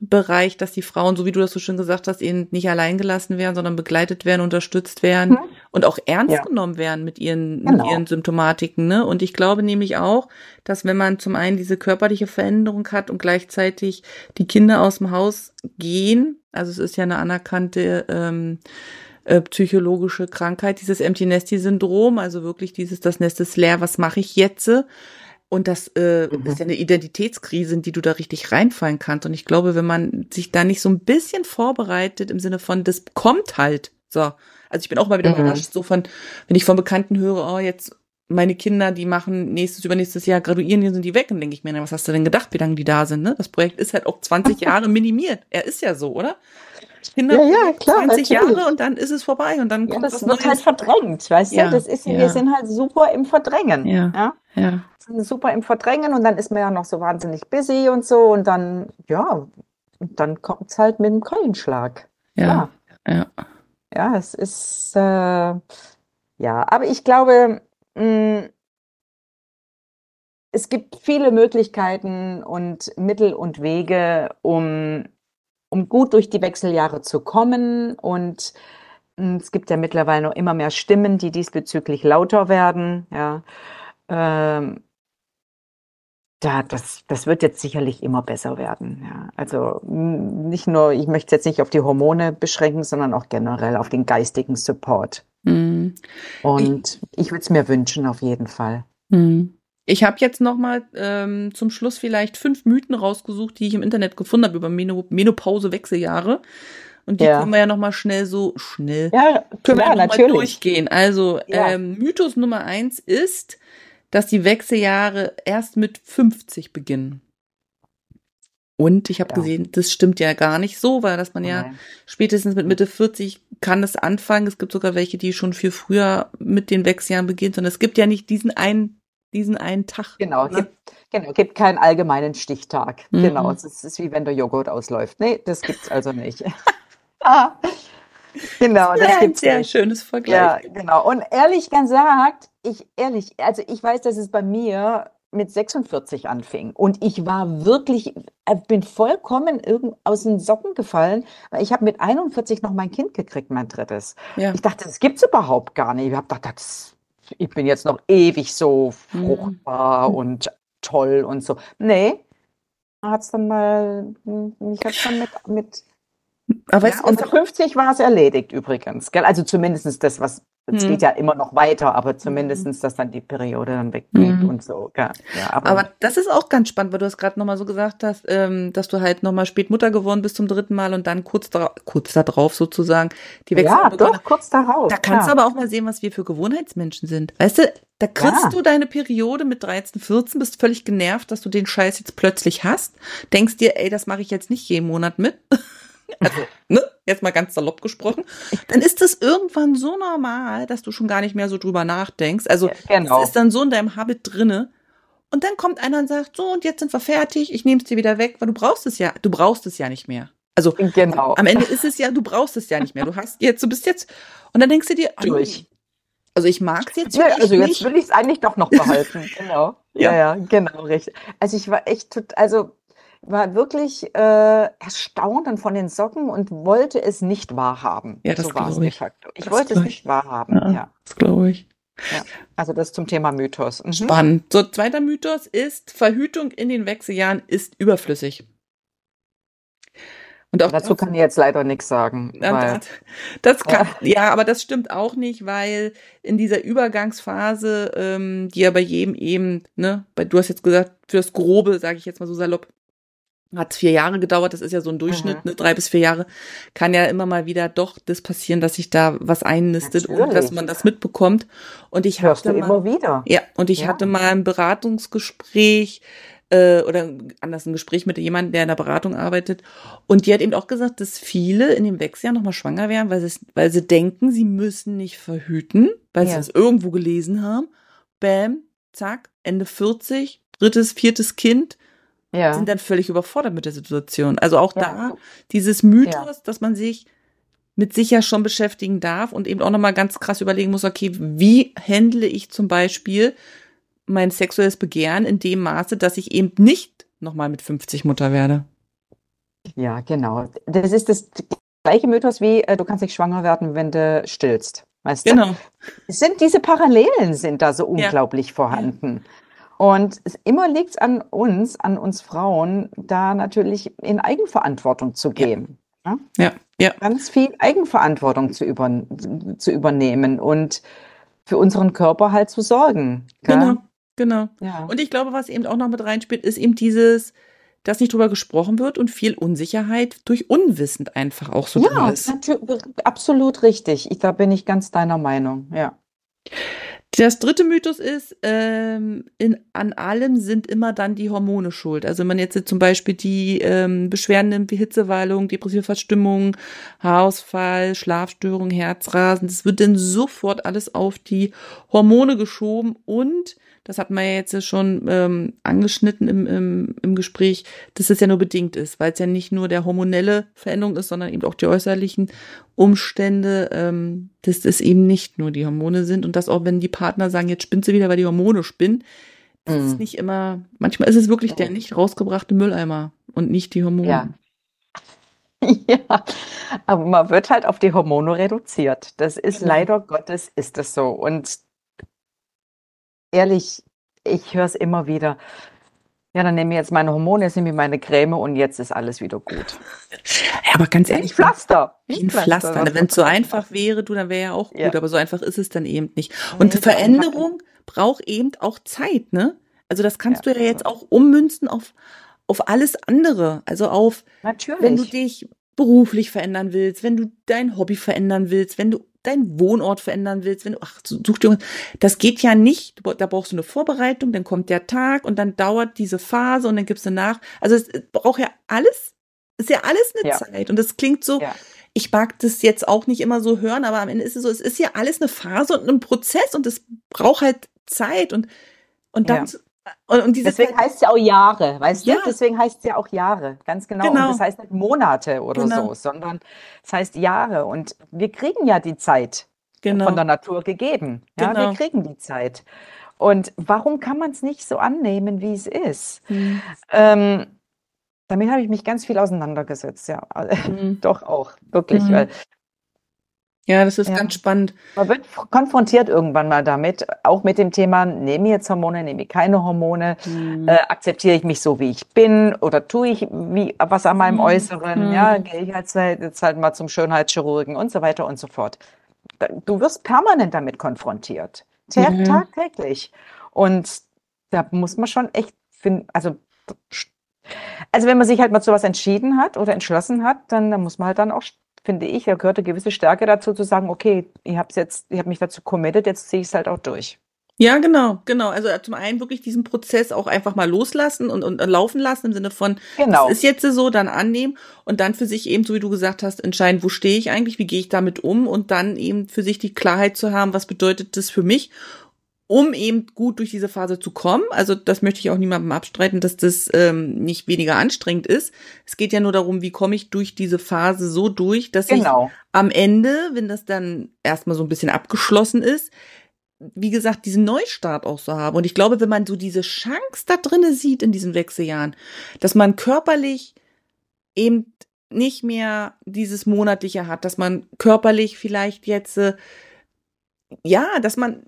Bereich, dass die Frauen, so wie du das so schön gesagt hast, eben nicht allein gelassen werden, sondern begleitet werden, unterstützt werden mhm. Und auch ernst ja. genommen werden mit ihren, genau. mit ihren Symptomatiken. Ne? Und ich glaube nämlich auch, dass wenn man zum einen diese körperliche Veränderung hat und gleichzeitig die Kinder aus dem Haus gehen, also es ist ja eine anerkannte ähm, äh, psychologische Krankheit, dieses Empty Nesty Syndrom, also wirklich dieses, das Nest ist leer, was mache ich jetzt? Und das äh, mhm. ist ja eine Identitätskrise, in die du da richtig reinfallen kannst. Und ich glaube, wenn man sich da nicht so ein bisschen vorbereitet im Sinne von, das kommt halt. So. Also ich bin auch mal wieder mhm. überrascht, so von, wenn ich von Bekannten höre, oh, jetzt meine Kinder, die machen nächstes, übernächstes Jahr graduieren, hier sind die weg. Und denke ich mir, na, was hast du denn gedacht, wie lange die da sind? Ne? Das Projekt ist halt auch 20 Jahre minimiert. Er ist ja so, oder? Kinder ja, ja, klar, 20 natürlich. Jahre und dann ist es vorbei und dann ja, kommt das wird Neues. halt verdrängt, weißt ja, du? Das ist, ja. wir sind halt super im Verdrängen. Ja. ja. ja. Sind super im Verdrängen und dann ist man ja noch so wahnsinnig busy und so und dann, ja, und dann kommt es halt mit dem Keulenschlag. Ja. Ja. Ja, es ist, äh, ja, aber ich glaube, mh, mm, es gibt viele Möglichkeiten und Mittel und Wege, um um gut durch die Wechseljahre zu kommen. Und hm, es gibt ja mittlerweile noch immer mehr Stimmen, die diesbezüglich lauter werden. Ja, ähm, da, das, das wird jetzt sicherlich immer besser werden. Ja. Also hm, nicht nur, ich möchte es jetzt nicht auf die Hormone beschränken, sondern auch generell auf den geistigen Support. Mhm. Und ich, ich würde es mir wünschen, auf jeden Fall. Mhm. Ich habe jetzt noch mal ähm, zum Schluss vielleicht fünf Mythen rausgesucht, die ich im Internet gefunden habe über Menopause-Wechseljahre. Und die ja. können wir ja noch mal schnell so schnell ja, können klar, wir noch mal durchgehen. Also ja. ähm, Mythos Nummer eins ist, dass die Wechseljahre erst mit 50 beginnen. Und ich habe ja. gesehen, das stimmt ja gar nicht so, weil dass man ja spätestens mit Mitte 40 kann es anfangen. Es gibt sogar welche, die schon viel früher mit den Wechseljahren beginnen. Und es gibt ja nicht diesen einen diesen einen Tag. Genau, ne? gibt, genau, gibt keinen allgemeinen Stichtag. Mhm. Genau, es ist, ist, wie wenn der Joghurt ausläuft. Nee, das gibt's also nicht. ah, genau, das, das gibt's sehr nicht. schönes Vergleich. Ja, genau. Und ehrlich gesagt, ich ehrlich, also ich weiß, dass es bei mir mit 46 anfing und ich war wirklich, äh, bin vollkommen irgend aus den Socken gefallen, weil ich habe mit 41 noch mein Kind gekriegt, mein drittes. Ja. Ich dachte, das gibt's überhaupt gar nicht. Ich habe gedacht, das ich bin jetzt noch ewig so fruchtbar mhm. und toll und so. Nee, hat's dann mal, mich hat's dann mit, mit aber ja, unter 50 war es erledigt übrigens. Gell? Also zumindest das, was es hm. geht ja immer noch weiter, aber zumindestens, dass dann die Periode dann weggeht hm. und so. Ja, aber, aber, das ist auch ganz spannend, weil du es gerade nochmal so gesagt hast, ähm, dass du halt nochmal spät Mutter geworden bist zum dritten Mal und dann kurz, da, kurz darauf sozusagen die Wechsel. Ja, doch, kurz darauf. Da kannst ja. du aber auch mal sehen, was wir für Gewohnheitsmenschen sind. Weißt du, da kriegst ja. du deine Periode mit 13, 14, bist völlig genervt, dass du den Scheiß jetzt plötzlich hast, denkst dir, ey, das mache ich jetzt nicht jeden Monat mit. also, ne, jetzt mal ganz salopp gesprochen, dann ist das irgendwann so normal, dass du schon gar nicht mehr so drüber nachdenkst. Also, ja, genau. es ist dann so in deinem Habit drinne. Und dann kommt einer und sagt, so, und jetzt sind wir fertig, ich nehme es dir wieder weg, weil du brauchst es ja, du brauchst es ja nicht mehr. Also, genau. am Ende ist es ja, du brauchst es ja nicht mehr. Du hast jetzt, du bist jetzt, und dann denkst du dir, durch. Also ich mag es jetzt. Nee, also jetzt nicht. will ich es eigentlich doch noch behalten. genau. Ja. ja, ja, genau, richtig. Also ich war echt, also war wirklich äh, erstaunt dann von den Socken und wollte es nicht wahrhaben. Ja, das so war es de facto. Ich das wollte es nicht wahrhaben. Ja, ja. das glaube ich. Ja, also das zum Thema Mythos. Mhm. Spannend. So, zweiter Mythos ist, Verhütung in den Wechseljahren ist überflüssig. Und auch dazu kann ich jetzt leider nichts sagen. Weil, das kann, ja. ja. aber das stimmt auch nicht, weil in dieser Übergangsphase, ähm, die ja bei jedem eben, ne, bei, du hast jetzt gesagt, fürs Grobe, sage ich jetzt mal so salopp, hat vier Jahre gedauert, das ist ja so ein Durchschnitt, mhm. ne, drei bis vier Jahre, kann ja immer mal wieder doch das passieren, dass sich da was einnistet Natürlich. und dass man das mitbekommt. Und ich Hörst hatte mal, immer wieder. Ja, und ich ja. hatte mal ein Beratungsgespräch äh, oder anders ein Gespräch mit jemandem, der in der Beratung arbeitet. Und die hat eben auch gesagt, dass viele in dem Wechseljahr nochmal schwanger werden, weil sie, weil sie denken, sie müssen nicht verhüten, weil ja. sie das irgendwo gelesen haben. Bam, zack, Ende 40, drittes, viertes Kind ja. sind dann völlig überfordert mit der Situation. Also auch ja. da dieses Mythos, ja. dass man sich mit sich ja schon beschäftigen darf und eben auch nochmal ganz krass überlegen muss, okay, wie handle ich zum Beispiel mein sexuelles Begehren in dem Maße, dass ich eben nicht nochmal mit 50 Mutter werde. Ja, genau. Das ist das gleiche Mythos wie, äh, du kannst nicht schwanger werden, wenn du stillst. Weißt genau. Du? Sind diese Parallelen sind da so unglaublich ja. vorhanden. Und es, immer liegt es an uns, an uns Frauen, da natürlich in Eigenverantwortung zu gehen. Ja, ja. ja. Ganz viel Eigenverantwortung zu, über, zu übernehmen und für unseren Körper halt zu sorgen. Gell? Genau, genau. Ja. Und ich glaube, was eben auch noch mit reinspielt, ist eben dieses, dass nicht drüber gesprochen wird und viel Unsicherheit durch Unwissend einfach auch so ja, drin ist. Ja, absolut richtig. Ich, da bin ich ganz deiner Meinung, ja. Das dritte Mythos ist, ähm, in, an allem sind immer dann die Hormone schuld. Also wenn man jetzt zum Beispiel die ähm, Beschwerden nimmt wie Hitzewallung, depressive Verstimmung, Haarausfall, Schlafstörung, Herzrasen, das wird dann sofort alles auf die Hormone geschoben und das hat man ja jetzt schon ähm, angeschnitten im, im, im Gespräch, dass es ja nur bedingt ist, weil es ja nicht nur der hormonelle Veränderung ist, sondern eben auch die äußerlichen Umstände, ähm, dass es eben nicht nur die Hormone sind und dass auch wenn die Partner sagen, jetzt spinnt sie wieder, weil die Hormone spinnen, das mhm. ist nicht immer, manchmal ist es wirklich der nicht rausgebrachte Mülleimer und nicht die Hormone. Ja. Ja, aber man wird halt auf die Hormone reduziert. Das ist genau. leider Gottes, ist das so. Und ehrlich, ich höre es immer wieder. Ja, dann nehme ich jetzt meine Hormone, jetzt nehme ich meine Creme und jetzt ist alles wieder gut. Ja, aber ganz ehrlich. Ein Pflaster. Ein Pflaster. Pflaster. Wenn es so einfach wäre, du, dann wäre ja auch gut, ja. aber so einfach ist es dann eben nicht. Und nee, Veränderung braucht eben auch Zeit, ne? Also das kannst ja, du ja jetzt auch ummünzen auf, auf alles andere. Also auf, Natürlich. wenn du dich beruflich verändern willst, wenn du dein Hobby verändern willst, wenn du deinen Wohnort verändern willst, wenn du, ach, such dir, das geht ja nicht, da brauchst du eine Vorbereitung, dann kommt der Tag und dann dauert diese Phase und dann gibst du nach. Also es braucht ja alles, ist ja alles eine ja. Zeit und das klingt so, ja. ich mag das jetzt auch nicht immer so hören, aber am Ende ist es so, es ist ja alles eine Phase und ein Prozess und es braucht halt Zeit und, und dann ja. Und, und Deswegen heißt es ja auch Jahre, weißt ja. du? Deswegen heißt es ja auch Jahre, ganz genau. genau. Und das heißt nicht Monate oder genau. so, sondern es heißt Jahre. Und wir kriegen ja die Zeit genau. von der Natur gegeben. Ja, genau. wir kriegen die Zeit. Und warum kann man es nicht so annehmen, wie es ist? Hm. Ähm, damit habe ich mich ganz viel auseinandergesetzt, ja. Hm. Doch auch, wirklich. Hm. Weil Ja, das ist ja. ganz spannend. Man wird konfrontiert irgendwann mal damit, auch mit dem Thema, nehme ich jetzt Hormone, nehme ich keine Hormone, mhm. äh, akzeptiere ich mich so, wie ich bin oder tue ich wie, was an meinem mhm. Äußeren, mhm. ja, gehe ich jetzt, jetzt halt mal zum Schönheitschirurgen und so weiter und so fort. Du wirst permanent damit konfrontiert. Mhm. Tagtäglich. Und da muss man schon echt finden, also also wenn man sich halt mal zu was entschieden hat oder entschlossen hat, dann, dann muss man halt dann auch finde ich, da gehört eine gewisse Stärke dazu zu sagen, okay, ich habe jetzt, ich habe mich dazu committed, jetzt ziehe ich es halt auch durch. Ja, genau, genau. Also äh, zum einen wirklich diesen Prozess auch einfach mal loslassen und, und, laufen lassen im Sinne von, genau. das ist jetzt so, dann annehmen und dann für sich eben, so wie du gesagt hast, entscheiden, wo stehe ich eigentlich, wie gehe ich damit um und dann eben für sich die Klarheit zu haben, was bedeutet das für mich um eben gut durch diese Phase zu kommen. Also das möchte ich auch niemandem abstreiten, dass das ähm, nicht weniger anstrengend ist. Es geht ja nur darum, wie komme ich durch diese Phase so durch, dass genau. ich am Ende, wenn das dann erstmal so ein bisschen abgeschlossen ist, wie gesagt, diesen Neustart auch so habe. Und ich glaube, wenn man so diese Chance da drinne sieht in diesen Wechseljahren, dass man körperlich eben nicht mehr dieses monatliche hat, dass man körperlich vielleicht jetzt äh, ja, dass man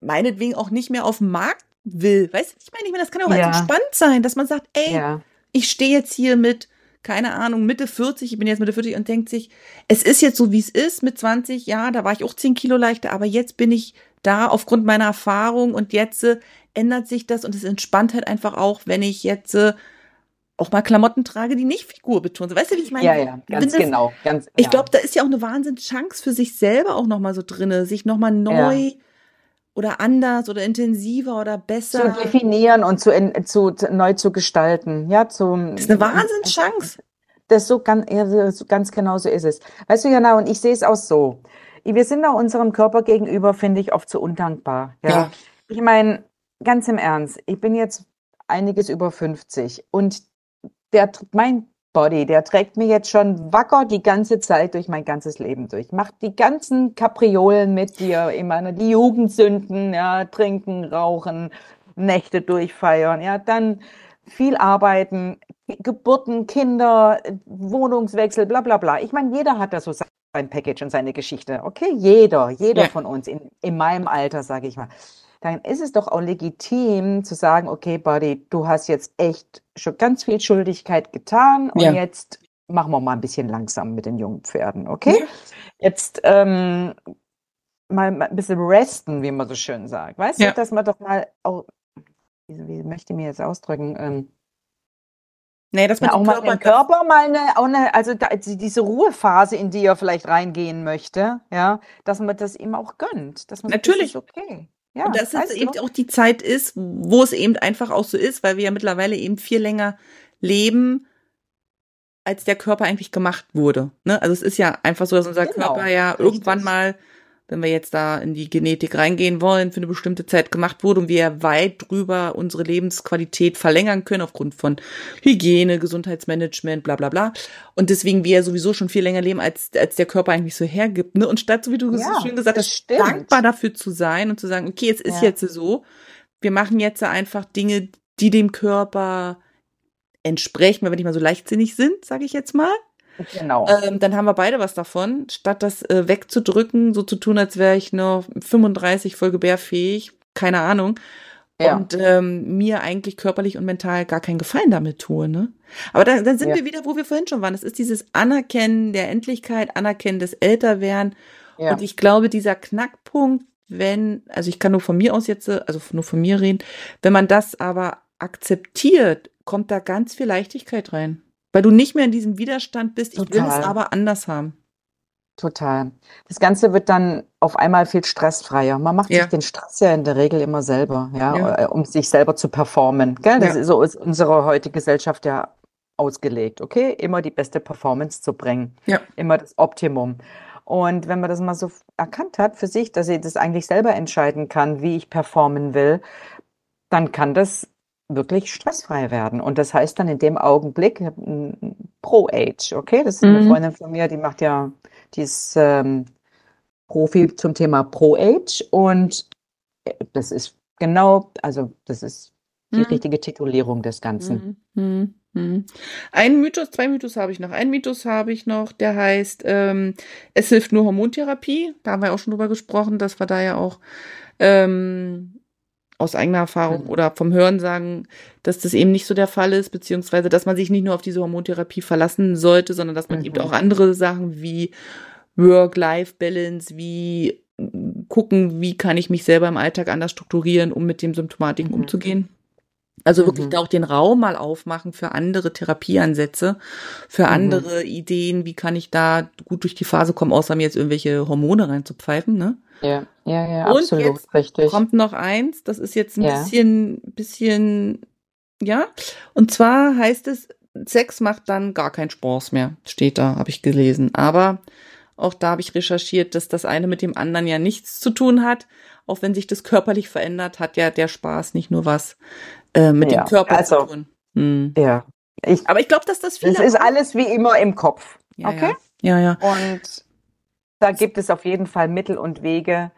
meinetwegen auch nicht mehr auf dem Markt will. Weißt du, ich meine, ich meine, das kann auch ja. entspannt sein, dass man sagt, ey, ja. ich stehe jetzt hier mit, keine Ahnung, Mitte 40, ich bin jetzt Mitte 40 und denkt sich, es ist jetzt so, wie es ist mit 20, ja, da war ich auch 10 Kilo leichter, aber jetzt bin ich da aufgrund meiner Erfahrung und jetzt äh, ändert sich das und es entspannt halt einfach auch, wenn ich jetzt äh, auch mal Klamotten trage, die nicht figurbetont sind. Weißt du, wie ich meine? Ja, ja, ganz das, genau. Ganz, ich glaube, da ist ja auch eine Wahnsinnschance für sich selber auch nochmal so drinne, sich nochmal neu ja oder anders oder intensiver oder besser. Zu definieren und zu, zu, zu neu zu gestalten. Ja, zum, das ist eine Wahnsinnschance. Das so ganz, ganz genau so ist es. Weißt du, genau, und ich sehe es auch so. Wir sind auch unserem Körper gegenüber, finde ich, oft zu so undankbar. Ja. ja. Ich meine, ganz im Ernst, ich bin jetzt einiges über 50 und der, mein Body, der trägt mich jetzt schon wacker die ganze Zeit durch mein ganzes Leben durch. Macht die ganzen Kapriolen mit dir, immer die Jugendsünden, ja, trinken, rauchen, Nächte durchfeiern, ja, dann viel arbeiten, Geburten, Kinder, Wohnungswechsel, bla bla bla. Ich meine, jeder hat da so sein Package und seine Geschichte. Okay, jeder, jeder ja. von uns in, in meinem Alter, sage ich mal dann ist es doch auch legitim zu sagen, okay, Buddy, du hast jetzt echt schon ganz viel Schuldigkeit getan und ja. jetzt machen wir mal ein bisschen langsam mit den jungen Pferden, okay? Ja. Jetzt ähm, mal, ein bisschen resten, wie man so schön sagt. Weißt ja. du, dass man doch mal auch, wie, wie möchte ich mir jetzt ausdrücken, ähm, Nee, dass man ja, auch mal Körper, Körper mal eine, auch eine, also da, diese Ruhephase, in die er vielleicht reingehen möchte, ja, dass man das ihm auch gönnt. Dass man Natürlich. Sagt, okay. Ja, und dass es eben auch die Zeit ist, wo es eben einfach auch so ist, weil wir ja mittlerweile eben viel länger leben, als der Körper eigentlich gemacht wurde. Ne? Also es ist ja einfach so, dass unser genau, Körper ja richtig. irgendwann mal wenn wir jetzt da in die Genetik reingehen wollen, für eine bestimmte Zeit gemacht wurde und wir weit drüber unsere Lebensqualität verlängern können aufgrund von Hygiene, Gesundheitsmanagement, bla bla bla. Und deswegen wir ja sowieso schon viel länger leben, als, als der Körper eigentlich so hergibt. Ne? Und statt, so wie du ja, so schön gesagt hast, dankbar dafür zu sein und zu sagen, okay, es ist ja. jetzt so, wir machen jetzt einfach Dinge, die dem Körper entsprechen, wenn wir nicht mal so leichtsinnig sind, sage ich jetzt mal. Genau. Ähm, dann haben wir beide was davon. Statt das äh, wegzudrücken, so zu tun, als wäre ich nur 35 voll gebärfähig, keine Ahnung. Ja. Und ähm, mir eigentlich körperlich und mental gar keinen Gefallen damit tue. Ne? Aber dann, dann sind ja. wir wieder, wo wir vorhin schon waren. Das ist dieses Anerkennen der Endlichkeit, Anerkennen des Älterwerden. Ja. Und ich glaube, dieser Knackpunkt, wenn, also ich kann nur von mir aus jetzt, also nur von mir reden, wenn man das aber akzeptiert, kommt da ganz viel Leichtigkeit rein. Weil du nicht mehr in diesem Widerstand bist, Total. ich will es aber anders haben. Total. Das Ganze wird dann auf einmal viel stressfreier. Man macht ja. sich den Stress ja in der Regel immer selber, ja, ja. Äh, um sich selber zu performen. Gell? Das ist, so ist unsere heutige Gesellschaft ja ausgelegt, okay? Immer die beste Performance zu bringen. Ja. Immer das Optimum. Und wenn man das mal so erkannt hat für sich, dass ich das eigentlich selber entscheiden kann, wie ich performen will, dann kann das wirklich stressfrei werden. Und das heißt dann in dem Augenblick Pro-Age, okay? Das ist eine mhm. Freundin von mir, die macht ja, die ist ähm, Profi zum Thema Pro-Age und äh, das ist genau, also das ist die mhm. richtige Titulierung des Ganzen. Mhm. mhm. Mhm. Ein Mythos, zwei Mythos habe ich noch. Ein Mythos habe ich noch, der heißt, ähm, es hilft nur Hormontherapie. Da haben wir auch schon drüber gesprochen, dass wir da ja auch ähm, aus eigener Erfahrung mhm. oder vom Hören sagen, dass das eben nicht so der Fall ist, beziehungsweise dass man sich nicht nur auf diese Hormontherapie verlassen sollte, sondern dass man mhm. eben auch andere Sachen wie Work-Life-Balance, wie gucken, wie kann ich mich selber im Alltag anders strukturieren, um mit den Symptomatiken mhm. umzugehen. Also wirklich mhm. da auch den Raum mal aufmachen für andere Therapieansätze, für mhm. andere Ideen, wie kann ich da gut durch die Phase kommen, außer mir jetzt irgendwelche Hormone reinzupfeifen, ne? Ja, ja, ja, Und absolut jetzt richtig. Kommt noch eins, das ist jetzt ein ja. bisschen, bisschen, ja. Und zwar heißt es, Sex macht dann gar keinen Spaß mehr, steht da, habe ich gelesen. Aber auch da habe ich recherchiert, dass das eine mit dem anderen ja nichts zu tun hat. Auch wenn sich das körperlich verändert, hat ja der Spaß nicht nur was äh, mit ja, dem Körper also, zu tun. Hm. Ja. Ich, Aber ich glaube, dass das viele. Es ist alles wie immer im Kopf. Ja, okay? Ja, ja. ja. Und da gibt es auf jeden Fall Mittel und Wege,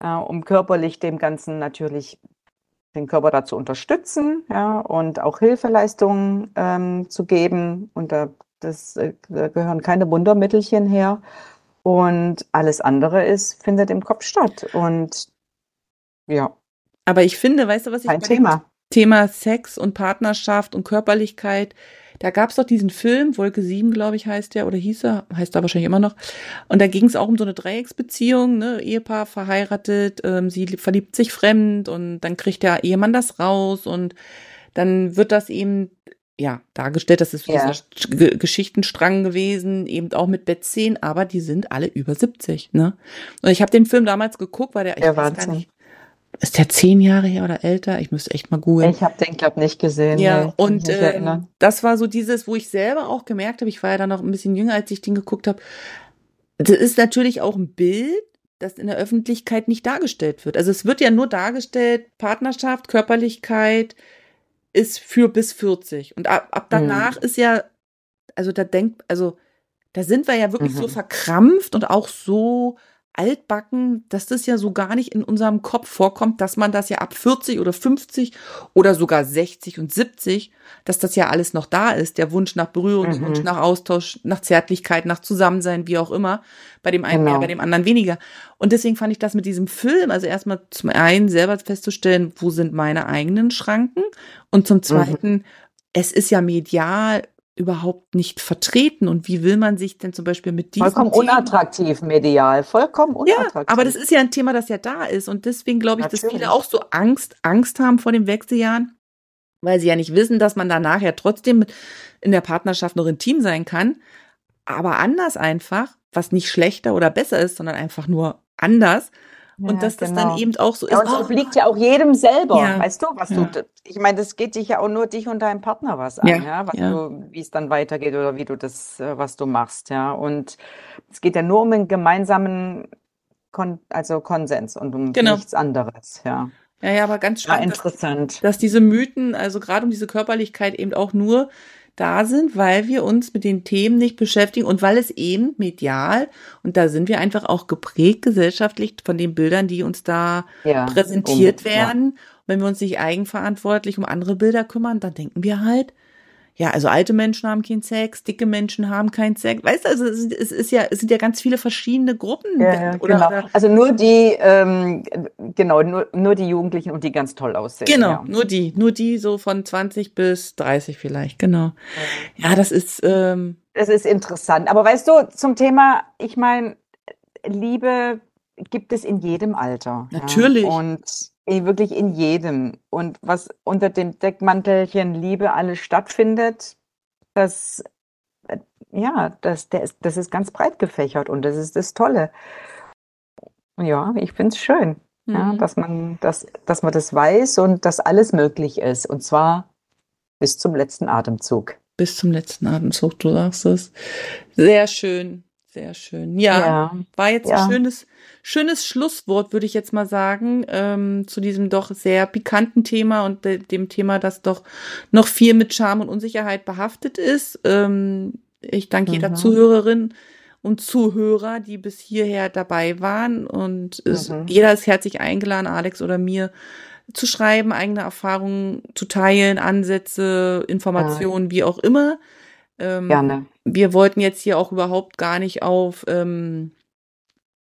äh, um körperlich dem Ganzen natürlich den Körper dazu unterstützen, ja, und auch Hilfeleistungen ähm, zu geben. Und da, das, äh, da gehören keine Wundermittelchen her. Und alles andere ist, findet im Kopf statt. Und ja. Aber ich finde, weißt du, was ich Kein Thema. Thema Sex und Partnerschaft und Körperlichkeit. Da gab's doch diesen Film, Wolke 7, glaube ich, heißt der, oder hieß er, heißt er wahrscheinlich immer noch. Und da ging es auch um so eine Dreiecksbeziehung, ne? Ehepaar verheiratet, ähm, sie verliebt sich fremd und dann kriegt der Ehemann das raus und dann wird das eben ja, dargestellt, das ist ja. dieser Geschichtenstrang gewesen, eben auch mit Bettzehn, aber die sind alle über 70, ne? Und ich habe den Film damals geguckt, weil der, ich ja, weiß gar nicht, ist der zehn Jahre her oder älter? Ich müsste echt mal googeln. Ich habe den, glaube nicht gesehen. Ja, nee, und äh, das war so dieses, wo ich selber auch gemerkt habe, ich war ja dann noch ein bisschen jünger, als ich den geguckt habe. Das ist natürlich auch ein Bild, das in der Öffentlichkeit nicht dargestellt wird. Also es wird ja nur dargestellt, Partnerschaft, Körperlichkeit ist für bis 40. Und ab, ab danach mhm. ist ja, also da denkt, also da sind wir ja wirklich mhm. so verkrampft und auch so altbacken, dass das ja so gar nicht in unserem Kopf vorkommt, dass man das ja ab 40 oder 50 oder sogar 60 und 70, dass das ja alles noch da ist. Der Wunsch nach Berührung, mhm. der Wunsch nach Austausch, nach Zärtlichkeit, nach Zusammensein, wie auch immer. Bei dem einen genau. mehr, bei dem anderen weniger. Und deswegen fand ich das mit diesem Film, also erstmal zum einen selber festzustellen, wo sind meine eigenen Schranken? Und zum mhm. zweiten, mhm. es ist ja medial überhaupt nicht vertreten? Und wie will man sich denn zum Beispiel mit diesem vollkommen Thema unattraktiv medial vollkommen unattraktiv. ja, aber das ist ja ein Thema das ja da ist. Und deswegen glaube ich Natürlich. dass viele auch so Angst Angst haben vor den Wechseljahren weil sie ja nicht wissen dass man danach ja trotzdem in der Partnerschaft noch intim sein kann. Aber anders einfach was nicht schlechter oder besser ist sondern einfach nur anders und dass genau. das dann genau. eben auch so ist. Ja, und es obliegt ja auch jedem selber, ja. weißt du, was ja. du, ich meine, das geht dich ja auch nur dich und deinem Partner was an, ja, was du, wie es dann weitergeht oder wie du das, äh, was du machst, ja. Und es geht ja nur um einen gemeinsamen Kon also Konsens und um genau. nichts anderes, ja. Ja, ja, aber ganz spannend. Interessant. Dass, dass diese Mythen, also gerade um diese Körperlichkeit eben auch nur da sind, weil wir uns mit den Themen nicht beschäftigen und weil es eben medial, und da sind wir einfach auch geprägt gesellschaftlich von den Bildern, die uns da ja, präsentiert um, werden. Ja. wenn wir uns nicht eigenverantwortlich um andere Bilder kümmern, dann denken wir halt, ja, also alte Menschen haben keinen Sex, dicke Menschen haben keinen Sex. Weißt du, also es ist ja, es sind ja ganz viele verschiedene Gruppen. Ja, oder, genau. Oder? Also nur die, ähm, genau, nur, nur die Jugendlichen und die ganz toll aussehen. Genau, ja. nur die, nur die so von 20 bis 30 vielleicht, genau. Ja, das ist. Ähm, das ist interessant. Aber weißt du, zum Thema, ich meine, Liebe gibt es in jedem Alter. Natürlich. Ja? Und wirklich in jedem. Und was unter dem Deckmantelchen Liebe alles stattfindet, das, äh, ja, das, der ist, das ist ganz breit gefächert und das ist das Tolle. Ja, ich finde es schön, mhm. ja, dass, man, dass, dass man das weiß und dass alles möglich ist. Und zwar bis zum letzten Atemzug. Bis zum letzten Atemzug, du sagst es. Sehr schön. Sehr schön. Ja, ja. war jetzt ja. ein schönes, schönes Schlusswort, würde ich jetzt mal sagen, ähm, zu diesem doch sehr pikanten Thema und de dem Thema, das doch noch viel mit Charme und Unsicherheit behaftet ist. Ähm, ich danke mhm. jeder Zuhörerin und Zuhörer, die bis hierher dabei waren und es, mhm. jeder ist herzlich eingeladen, Alex oder mir zu schreiben, eigene Erfahrungen zu teilen, Ansätze, Informationen, ja. wie auch immer. Ähm, Gerne. Wir wollten jetzt hier auch überhaupt gar nicht auf, ähm,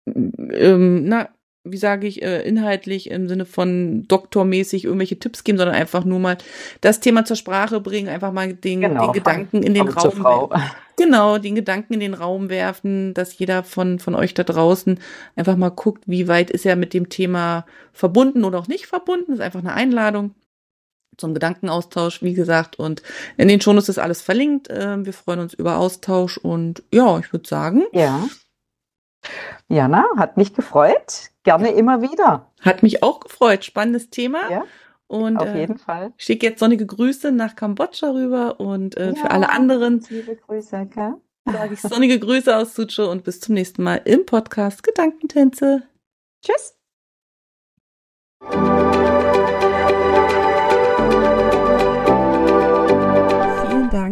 ähm, na, wie sage ich, äh, inhaltlich im Sinne von doktormäßig irgendwelche Tipps geben, sondern einfach nur mal das Thema zur Sprache bringen, einfach mal den, genau, den Gedanken in den Raum werfen. Genau, den Gedanken in den Raum werfen, dass jeder von, von euch da draußen einfach mal guckt, wie weit ist er mit dem Thema verbunden oder auch nicht verbunden. Das ist einfach eine Einladung zum Gedankenaustausch, wie gesagt. Und in den Shownotes ist alles verlinkt. Ähm, wir freuen uns über Austausch und ja, ich würde sagen. Ja. Jana, hat mich gefreut. Gerne immer wieder. Hat mich auch gefreut. Spannendes Thema. Ja. Und auf äh, jeden Fall. Ich schicke jetzt sonnige Grüße nach Kambodscha rüber und äh, ja, für alle anderen. Liebe Grüße, okay? Sage ich sonnige Grüße aus Sucho und bis zum nächsten Mal im Podcast Gedankentänze. Tschüss.